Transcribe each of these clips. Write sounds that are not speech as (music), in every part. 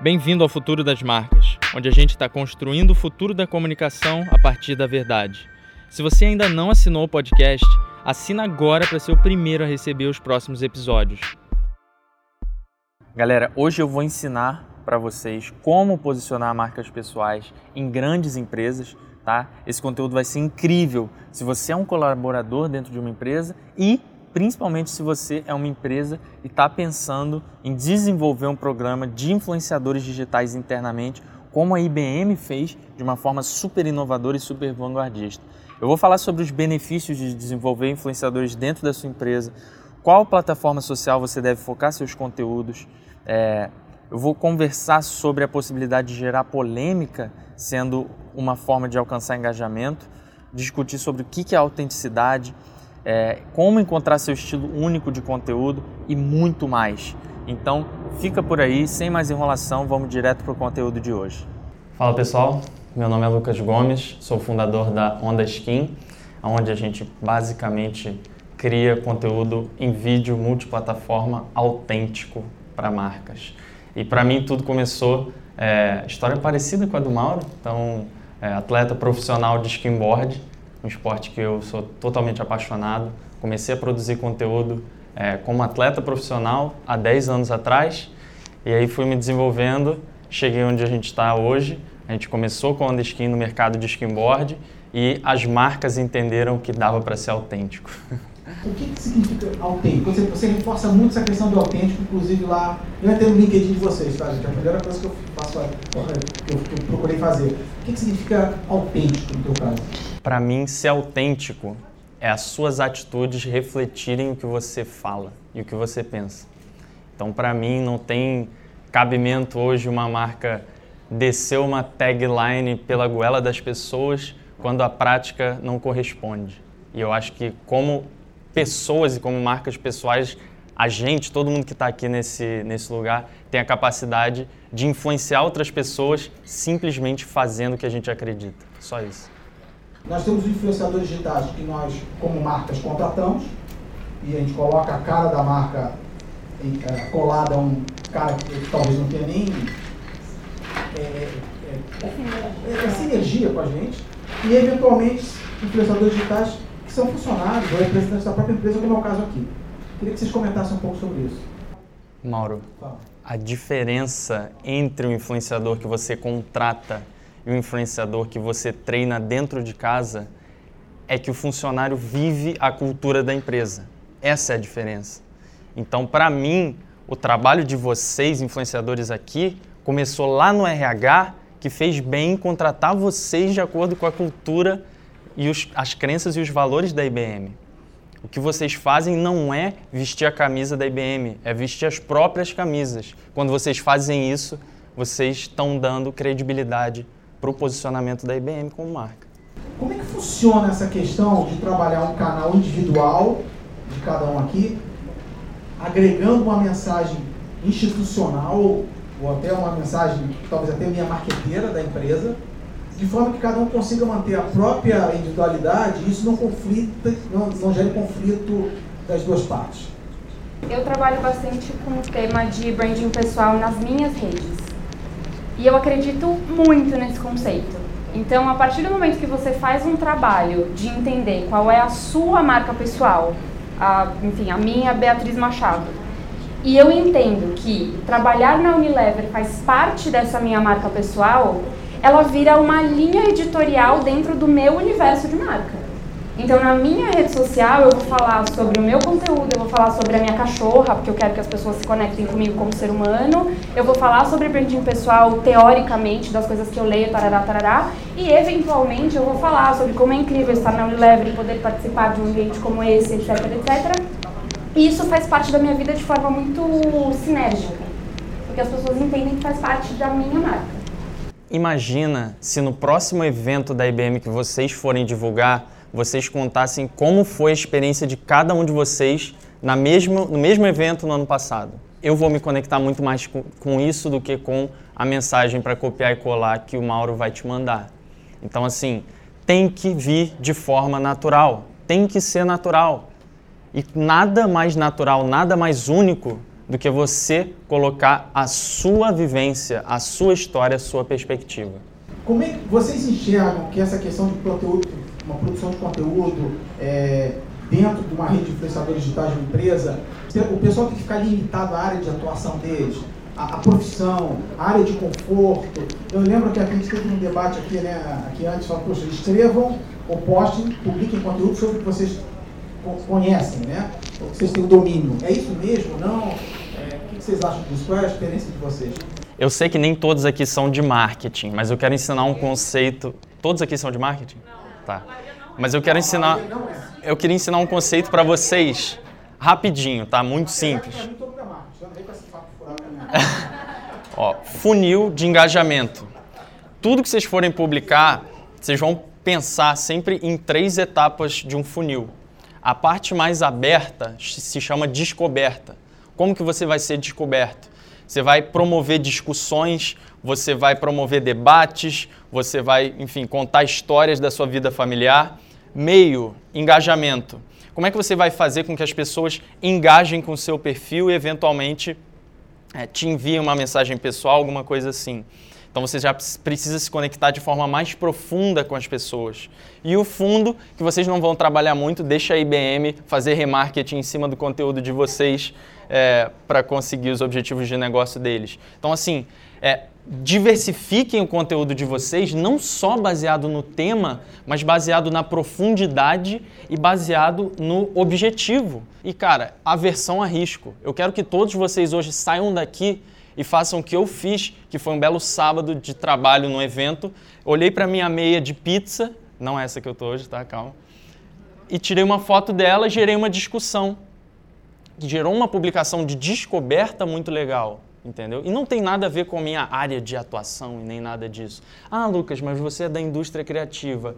Bem-vindo ao Futuro das Marcas, onde a gente está construindo o futuro da comunicação a partir da verdade. Se você ainda não assinou o podcast, assina agora para ser o primeiro a receber os próximos episódios. Galera, hoje eu vou ensinar para vocês como posicionar marcas pessoais em grandes empresas, tá? Esse conteúdo vai ser incrível se você é um colaborador dentro de uma empresa e principalmente se você é uma empresa e está pensando em desenvolver um programa de influenciadores digitais internamente, como a IBM fez de uma forma super inovadora e super vanguardista. Eu vou falar sobre os benefícios de desenvolver influenciadores dentro da sua empresa, qual plataforma social você deve focar seus conteúdos. É, eu vou conversar sobre a possibilidade de gerar polêmica, sendo uma forma de alcançar engajamento, discutir sobre o que é autenticidade, é, como encontrar seu estilo único de conteúdo e muito mais. Então, fica por aí, sem mais enrolação, vamos direto para o conteúdo de hoje. Fala pessoal, meu nome é Lucas Gomes, sou fundador da Onda Skin, onde a gente basicamente cria conteúdo em vídeo multiplataforma autêntico para marcas. E para mim tudo começou, é, história parecida com a do Mauro, então é, atleta profissional de skimboard, um esporte que eu sou totalmente apaixonado. Comecei a produzir conteúdo é, como atleta profissional há 10 anos atrás e aí fui me desenvolvendo, cheguei onde a gente está hoje. A gente começou com Onda Skin no mercado de skimboard e as marcas entenderam que dava para ser autêntico. (laughs) O que, que significa autêntico? Você, você, reforça muito essa questão do autêntico, inclusive lá. Eu entrei no LinkedIn de vocês, tá, gente? É a primeira coisa que eu, faço, eu, que eu procurei fazer. O que, que significa autêntico no teu caso? Para mim, ser autêntico é as suas atitudes refletirem o que você fala e o que você pensa. Então, para mim, não tem cabimento hoje uma marca descer uma tagline pela goela das pessoas quando a prática não corresponde. E eu acho que como pessoas e como marcas pessoais, a gente, todo mundo que está aqui nesse, nesse lugar, tem a capacidade de influenciar outras pessoas simplesmente fazendo o que a gente acredita. Só isso. Nós temos influenciadores digitais que nós, como marcas, contratamos e a gente coloca a cara da marca em, é, colada a um cara que, talvez não tenha nem é, é, é, é sinergia com a gente e, eventualmente, influenciadores digitais que são funcionários ou representantes da própria empresa, como é o caso aqui. Queria que vocês comentassem um pouco sobre isso. Mauro, a diferença entre o influenciador que você contrata e o influenciador que você treina dentro de casa é que o funcionário vive a cultura da empresa. Essa é a diferença. Então, para mim, o trabalho de vocês, influenciadores aqui, começou lá no RH, que fez bem contratar vocês de acordo com a cultura e os, as crenças e os valores da IBM. O que vocês fazem não é vestir a camisa da IBM, é vestir as próprias camisas. Quando vocês fazem isso, vocês estão dando credibilidade para o posicionamento da IBM como marca. Como é que funciona essa questão de trabalhar um canal individual de cada um aqui, agregando uma mensagem institucional ou até uma mensagem, talvez até minha marqueteira da empresa, de forma que cada um consiga manter a própria individualidade e isso não conflita, não, não gere conflito das duas partes. Eu trabalho bastante com o tema de branding pessoal nas minhas redes. E eu acredito muito nesse conceito. Então, a partir do momento que você faz um trabalho de entender qual é a sua marca pessoal, a, enfim, a minha Beatriz Machado, e eu entendo que trabalhar na Unilever faz parte dessa minha marca pessoal, ela vira uma linha editorial dentro do meu universo de marca. Então, na minha rede social, eu vou falar sobre o meu conteúdo, eu vou falar sobre a minha cachorra, porque eu quero que as pessoas se conectem comigo como ser humano. Eu vou falar sobre branding pessoal, teoricamente, das coisas que eu leio, tarará, tarará. E, eventualmente, eu vou falar sobre como é incrível estar na Unilever e poder participar de um ambiente como esse, etc, etc. E isso faz parte da minha vida de forma muito sinérgica, porque as pessoas entendem que faz parte da minha marca. Imagina se no próximo evento da IBM que vocês forem divulgar, vocês contassem como foi a experiência de cada um de vocês na mesmo, no mesmo evento no ano passado. Eu vou me conectar muito mais com, com isso do que com a mensagem para copiar e colar que o Mauro vai te mandar. Então, assim, tem que vir de forma natural, tem que ser natural. E nada mais natural, nada mais único do que você colocar a sua vivência, a sua história, a sua perspectiva. Como é que vocês enxergam que essa questão de conteúdo, uma produção de conteúdo é, dentro de uma rede de influenciadores digitais de uma empresa, o pessoal tem que ficar limitado à área de atuação deles, a, a profissão, a área de conforto. Eu lembro que a gente teve um debate aqui, né, aqui antes, falou, poxa, escrevam ou postem, publiquem conteúdo sobre o que vocês conhecem, né? O que vocês têm o domínio. É isso mesmo? Não? É, o que vocês acham disso? Qual é a experiência de vocês? Eu sei que nem todos aqui são de marketing, mas eu quero ensinar um conceito. Todos aqui são de marketing? Não. Tá. Mas eu quero ensinar. Eu queria ensinar um conceito para vocês rapidinho, tá? Muito simples. (laughs) Ó, funil de engajamento. Tudo que vocês forem publicar, vocês vão pensar sempre em três etapas de um funil. A parte mais aberta se chama descoberta. Como que você vai ser descoberto? Você vai promover discussões, você vai promover debates, você vai, enfim, contar histórias da sua vida familiar. Meio, engajamento. Como é que você vai fazer com que as pessoas engajem com o seu perfil e, eventualmente, é, te enviem uma mensagem pessoal, alguma coisa assim? Então você já precisa se conectar de forma mais profunda com as pessoas. E o fundo, que vocês não vão trabalhar muito, deixa a IBM fazer remarketing em cima do conteúdo de vocês é, para conseguir os objetivos de negócio deles. Então, assim, é, diversifiquem o conteúdo de vocês, não só baseado no tema, mas baseado na profundidade e baseado no objetivo. E, cara, aversão a risco. Eu quero que todos vocês hoje saiam daqui e façam o que eu fiz, que foi um belo sábado de trabalho no evento. Olhei para minha meia de pizza, não essa que eu tô hoje, tá? Calma. E tirei uma foto dela gerei uma discussão. Que gerou uma publicação de descoberta muito legal, entendeu? E não tem nada a ver com a minha área de atuação e nem nada disso. Ah, Lucas, mas você é da indústria criativa.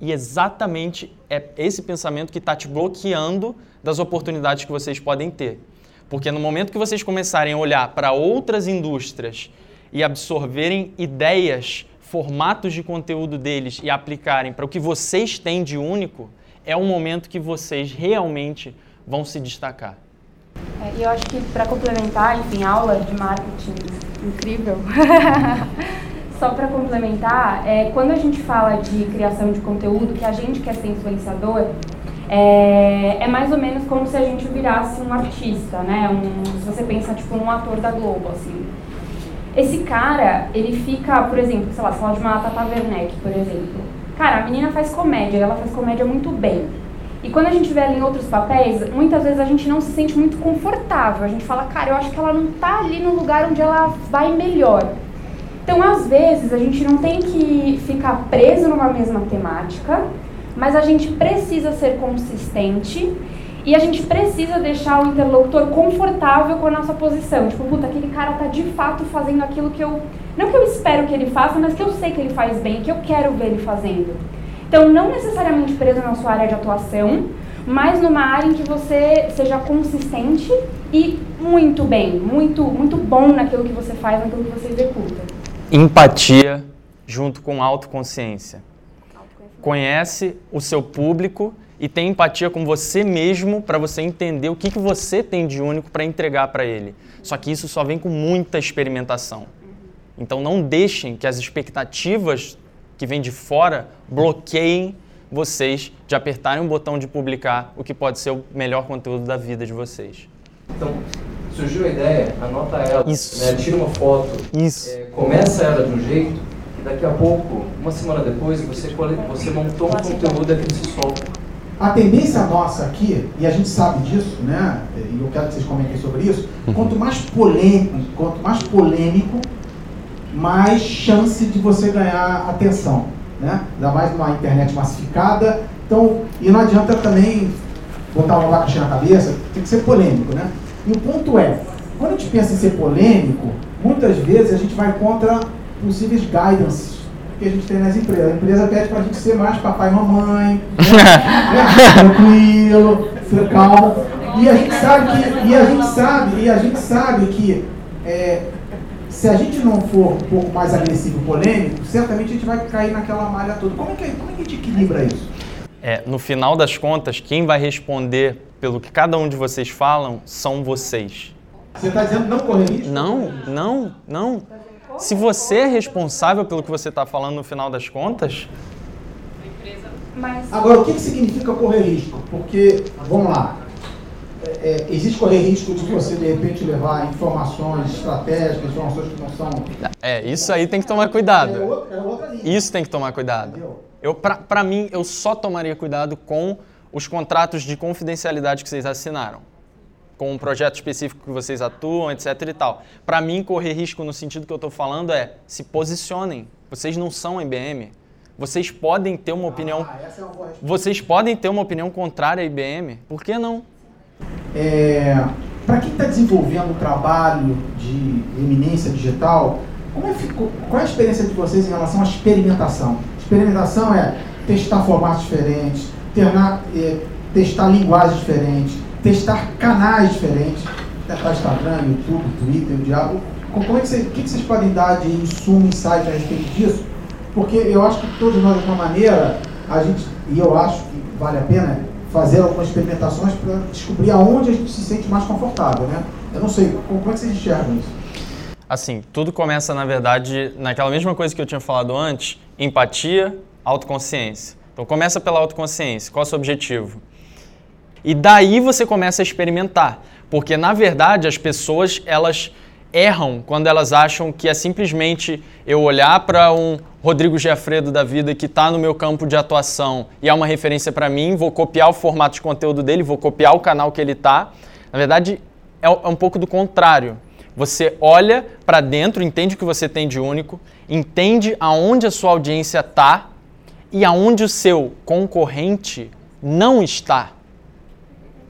E exatamente é esse pensamento que está te bloqueando das oportunidades que vocês podem ter. Porque no momento que vocês começarem a olhar para outras indústrias e absorverem ideias, formatos de conteúdo deles e aplicarem para o que vocês têm de único, é o momento que vocês realmente vão se destacar. É, e eu acho que para complementar, enfim, aula de marketing incrível. (laughs) Só para complementar, é, quando a gente fala de criação de conteúdo, que a gente quer ser influenciador, é, é, mais ou menos como se a gente virasse um artista, né? Um, se você pensa tipo um ator da Globo, assim. Esse cara, ele fica, por exemplo, sei lá, você fala de uma Tata Werneck, por exemplo. Cara, a menina faz comédia, ela faz comédia muito bem. E quando a gente vê ela em outros papéis, muitas vezes a gente não se sente muito confortável. A gente fala, cara, eu acho que ela não tá ali no lugar onde ela vai melhor. Então, às vezes, a gente não tem que ficar preso numa mesma temática, mas a gente precisa ser consistente e a gente precisa deixar o interlocutor confortável com a nossa posição. Tipo, puta, aquele cara tá de fato fazendo aquilo que eu. Não que eu espero que ele faça, mas que eu sei que ele faz bem, que eu quero ver ele fazendo. Então, não necessariamente preso na sua área de atuação, mas numa área em que você seja consistente e muito bem, muito, muito bom naquilo que você faz, naquilo que você executa. Empatia junto com autoconsciência conhece o seu público e tem empatia com você mesmo para você entender o que, que você tem de único para entregar para ele. Só que isso só vem com muita experimentação. Então não deixem que as expectativas que vêm de fora bloqueiem vocês de apertarem um botão de publicar o que pode ser o melhor conteúdo da vida de vocês. Então, surgiu a ideia, anota ela, Isso. Né, tira uma foto, Isso. É, começa ela de um jeito daqui a pouco, uma semana depois, você, você montou um conteúdo aqui no Sisol. A tendência nossa aqui, e a gente sabe disso, né? E eu quero que vocês comentem sobre isso, uhum. quanto mais polêmico, quanto mais polêmico, mais chance de você ganhar atenção. Né? Ainda mais numa internet massificada. Então, e não adianta também botar uma abacaxi na cabeça, tem que ser polêmico, né? E o ponto é, quando a gente pensa em ser polêmico, muitas vezes a gente vai contra possíveis guidance que a gente tem nas empresas. A empresa pede para a gente ser mais papai e mamãe, né? (laughs) tranquilo, calmo. E a gente sabe que, e a gente sabe, e a gente sabe que é, se a gente não for um pouco mais agressivo e polêmico, certamente a gente vai cair naquela malha toda. Como é que, como é que a gente equilibra isso? É, no final das contas, quem vai responder pelo que cada um de vocês falam são vocês. Você está dizendo não correr risco? Não, não, não. Se você é responsável pelo que você está falando no final das contas. Agora, o que, que significa correr risco? Porque, vamos lá, é, existe correr risco de você, de repente, levar informações estratégicas, informações que não são. É, isso aí tem que tomar cuidado. É outra, é outra. Isso tem que tomar cuidado. Eu, pra, mim, eu só tomaria cuidado com os contratos de confidencialidade que vocês assinaram com um projeto específico que vocês atuam, etc e tal. Para mim, correr risco no sentido que eu estou falando é se posicionem. Vocês não são IBM. Vocês podem ter uma opinião. Ah, é uma vocês podem ter uma opinião contrária à IBM. Por que não? É, Para quem está desenvolvendo um trabalho de eminência digital, como é, qual é a experiência de vocês em relação à experimentação? Experimentação é testar formatos diferentes, é, testar linguagens diferentes, testar canais diferentes, testar Instagram, YouTube, Twitter, o diabo. Como é que, vocês, que, vocês podem dar de insumo, insight a respeito disso? Porque eu acho que todos nós, de alguma maneira, a gente, e eu acho que vale a pena fazer algumas experimentações para descobrir aonde a gente se sente mais confortável, né? Eu não sei, como é que vocês enxergam isso? Assim, tudo começa, na verdade, naquela mesma coisa que eu tinha falado antes, empatia, autoconsciência. Então começa pela autoconsciência. Qual é o seu objetivo? E daí você começa a experimentar, porque na verdade as pessoas elas erram quando elas acham que é simplesmente eu olhar para um Rodrigo Giafredo da vida que está no meu campo de atuação e é uma referência para mim, vou copiar o formato de conteúdo dele, vou copiar o canal que ele está. Na verdade, é, é um pouco do contrário. Você olha para dentro, entende o que você tem de único, entende aonde a sua audiência está e aonde o seu concorrente não está.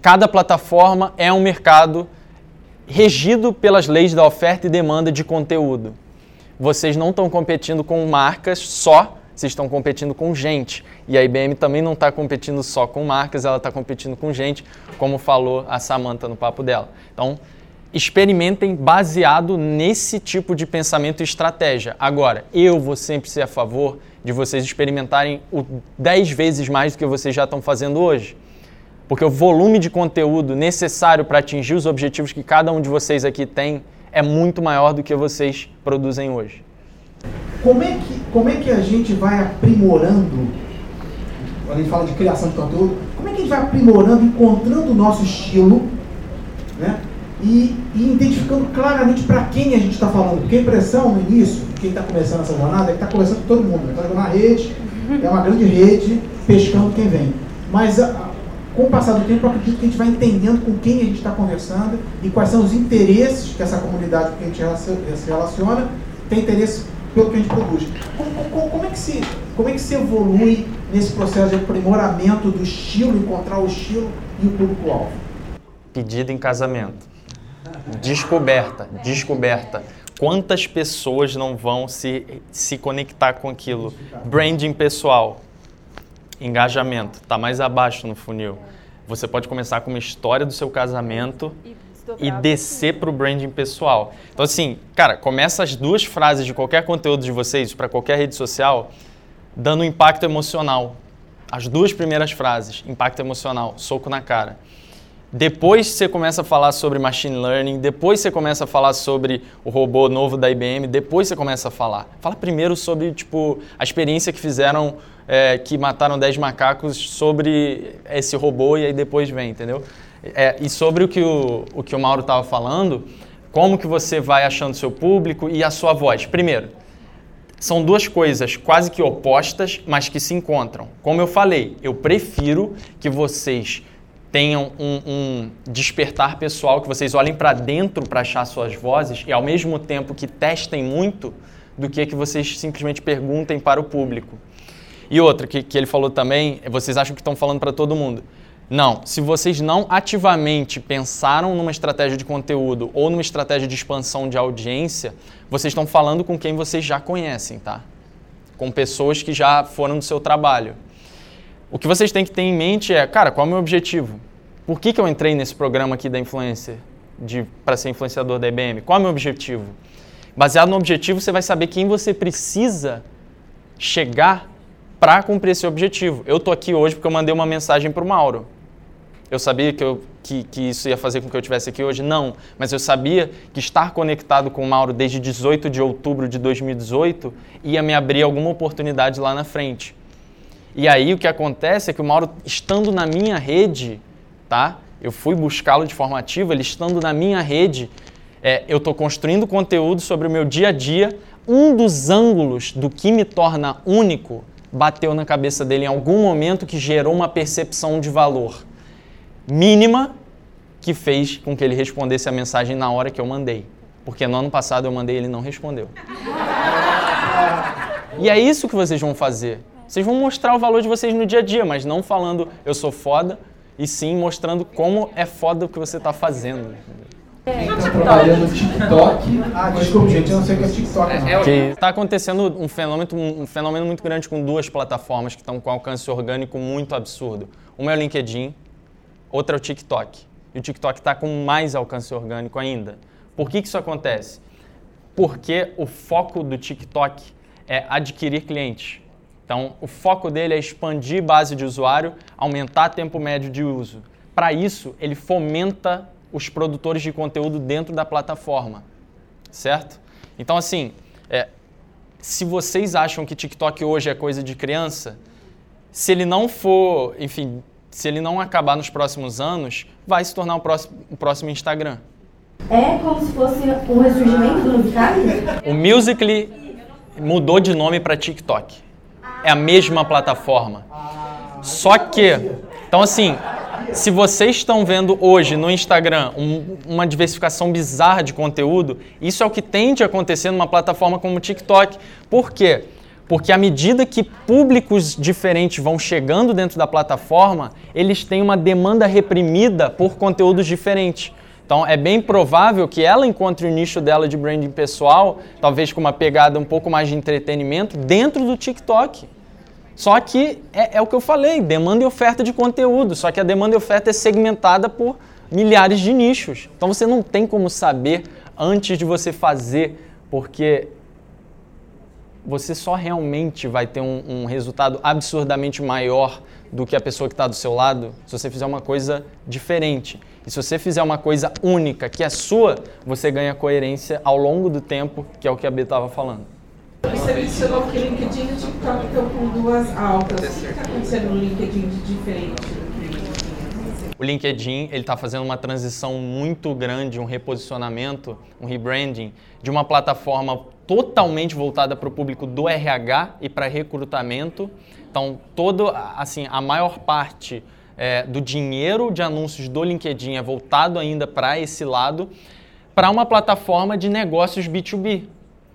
Cada plataforma é um mercado regido pelas leis da oferta e demanda de conteúdo. Vocês não estão competindo com marcas só, vocês estão competindo com gente. E a IBM também não está competindo só com marcas, ela está competindo com gente, como falou a Samantha no papo dela. Então, experimentem baseado nesse tipo de pensamento e estratégia. Agora, eu vou sempre ser a favor de vocês experimentarem o 10 vezes mais do que vocês já estão fazendo hoje porque o volume de conteúdo necessário para atingir os objetivos que cada um de vocês aqui tem é muito maior do que vocês produzem hoje. Como é que, como é que a gente vai aprimorando, quando a gente fala de criação de conteúdo, como é que a gente vai aprimorando, encontrando o nosso estilo, né? E, e identificando claramente para quem a gente está falando. Porque a impressão no início, quem está começando essa jornada, é que está conversando com todo mundo. Está jogando na rede, é uma grande rede, pescando quem vem. Mas a, com o passar do tempo, eu acredito que a gente vai entendendo com quem a gente está conversando e quais são os interesses que essa comunidade com que a gente se relaciona tem interesse pelo que a gente produz. Como, como, como, é que se, como é que se evolui nesse processo de aprimoramento do estilo, encontrar o estilo e o público-alvo? Pedido em casamento. Descoberta, descoberta. Quantas pessoas não vão se, se conectar com aquilo? Branding pessoal engajamento, está mais abaixo no funil. Você pode começar com uma história do seu casamento e, descer para o branding pessoal. Então, assim, cara, começa as duas frases de qualquer conteúdo de vocês para qualquer rede social dando um impacto emocional. As duas primeiras frases, impacto emocional, soco na cara. Depois você começa a falar sobre machine learning, depois você começa a falar sobre o robô novo da IBM, depois você começa a falar. Fala primeiro sobre tipo a experiência que fizeram é, que mataram 10 macacos sobre esse robô e aí depois vem, entendeu? É, e sobre o que o, o, que o Mauro estava falando, como que você vai achando seu público e a sua voz. Primeiro, são duas coisas quase que opostas, mas que se encontram. Como eu falei, eu prefiro que vocês tenham um, um despertar pessoal, que vocês olhem para dentro para achar suas vozes e ao mesmo tempo que testem muito, do que que vocês simplesmente perguntem para o público. E outra que, que ele falou também, vocês acham que estão falando para todo mundo. Não, se vocês não ativamente pensaram numa estratégia de conteúdo ou numa estratégia de expansão de audiência, vocês estão falando com quem vocês já conhecem, tá? Com pessoas que já foram do seu trabalho. O que vocês têm que ter em mente é, cara, qual é o meu objetivo? Por que, que eu entrei nesse programa aqui da influência, para ser influenciador da IBM? Qual é o meu objetivo? Baseado no objetivo, você vai saber quem você precisa chegar para cumprir esse objetivo. Eu tô aqui hoje porque eu mandei uma mensagem para o Mauro. Eu sabia que, eu, que, que, isso ia fazer com que eu estivesse aqui hoje? Não. Mas eu sabia que estar conectado com o Mauro desde 18 de outubro de 2018 ia me abrir alguma oportunidade lá na frente. E aí o que acontece é que o Mauro, estando na minha rede, tá? Eu fui buscá-lo de forma ativa, ele estando na minha rede, é, eu estou construindo conteúdo sobre o meu dia a dia. Um dos ângulos do que me torna único bateu na cabeça dele em algum momento que gerou uma percepção de valor mínima que fez com que ele respondesse a mensagem na hora que eu mandei. Porque no ano passado eu mandei e ele não respondeu. (laughs) E é isso que vocês vão fazer. Vocês vão mostrar o valor de vocês no dia a dia, mas não falando eu sou foda, e sim mostrando como é foda o que você está fazendo. Está trabalhando no TikTok. Ah, desculpa, gente, eu não sei o que é TikTok. Está acontecendo um fenômeno, um fenômeno muito grande com duas plataformas que estão com alcance orgânico muito absurdo. Uma é o LinkedIn, outra é o TikTok. E o TikTok está com mais alcance orgânico ainda. Por que, que isso acontece? Porque o foco do TikTok é adquirir clientes. Então, o foco dele é expandir base de usuário, aumentar tempo médio de uso. Para isso, ele fomenta os produtores de conteúdo dentro da plataforma, certo? Então, assim, é, se vocês acham que TikTok hoje é coisa de criança, se ele não for, enfim, se ele não acabar nos próximos anos, vai se tornar o próximo, o próximo Instagram. É como se fosse um ressurgimento do Musical.ly? O Musical.ly mudou de nome para TikTok é a mesma plataforma. Só que, então assim, se vocês estão vendo hoje no Instagram um, uma diversificação bizarra de conteúdo, isso é o que tende a acontecer numa plataforma como o TikTok. Por quê? Porque à medida que públicos diferentes vão chegando dentro da plataforma, eles têm uma demanda reprimida por conteúdos diferentes. Então é bem provável que ela encontre o nicho dela de branding pessoal, talvez com uma pegada um pouco mais de entretenimento, dentro do TikTok. Só que é, é, o que eu falei, demanda e oferta de conteúdo. Só que a demanda e oferta é segmentada por milhares de nichos. Então você não tem como saber antes de você fazer, porque você só realmente vai ter um, um resultado absurdamente maior do que a pessoa que está do seu lado se você fizer uma coisa diferente. E se você fizer uma coisa única, que é sua, você ganha coerência ao longo do tempo, que é o que a B estava falando. Você mencionou que LinkedIn e TikTok estão com duas altas. O que está acontecendo no LinkedIn de diferente o LinkedIn ele está fazendo uma transição muito grande, um reposicionamento, um rebranding de uma plataforma totalmente voltada para o público do RH e para recrutamento. Então, todo, assim, a maior parte é, do dinheiro de anúncios do LinkedIn é voltado ainda para esse lado, para uma plataforma de negócios B2B.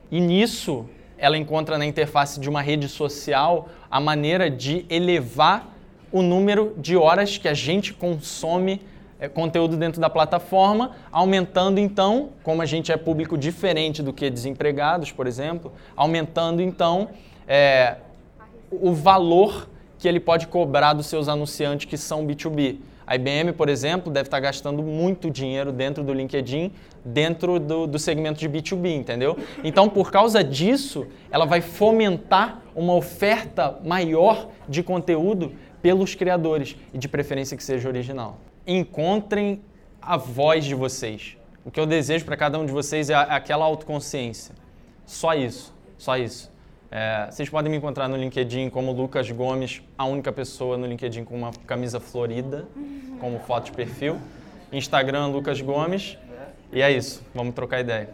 E nisso ela encontra na interface de uma rede social a maneira de elevar o número de horas que a gente consome é, conteúdo dentro da plataforma, aumentando então, como a gente é público diferente do que desempregados, por exemplo, aumentando então é, o valor que ele pode cobrar dos seus anunciantes que são B2B. A IBM, por exemplo, deve estar gastando muito dinheiro dentro do LinkedIn, dentro do, do, segmento de B2B, entendeu? Então, por causa disso, ela vai fomentar uma oferta maior de conteúdo pelos criadores e de preferência que seja original. Encontrem a voz de vocês. O que eu desejo para cada um de vocês é aquela autoconsciência. Só isso, só isso. É, vocês podem me encontrar no LinkedIn como Lucas Gomes, a única pessoa no LinkedIn com uma camisa florida como foto de perfil. Instagram Lucas Gomes. E é isso, vamos trocar ideia.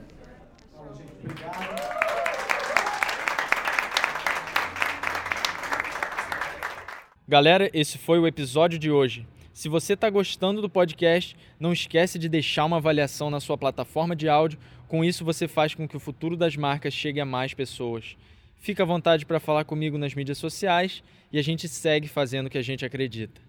Galera, esse foi o episódio de hoje. Se você está gostando do podcast, não esquece de deixar uma avaliação na sua plataforma de áudio. Com isso, você faz com que o futuro das marcas chegue a mais pessoas. Fica à vontade para falar comigo nas mídias sociais e a gente segue fazendo o que a gente acredita.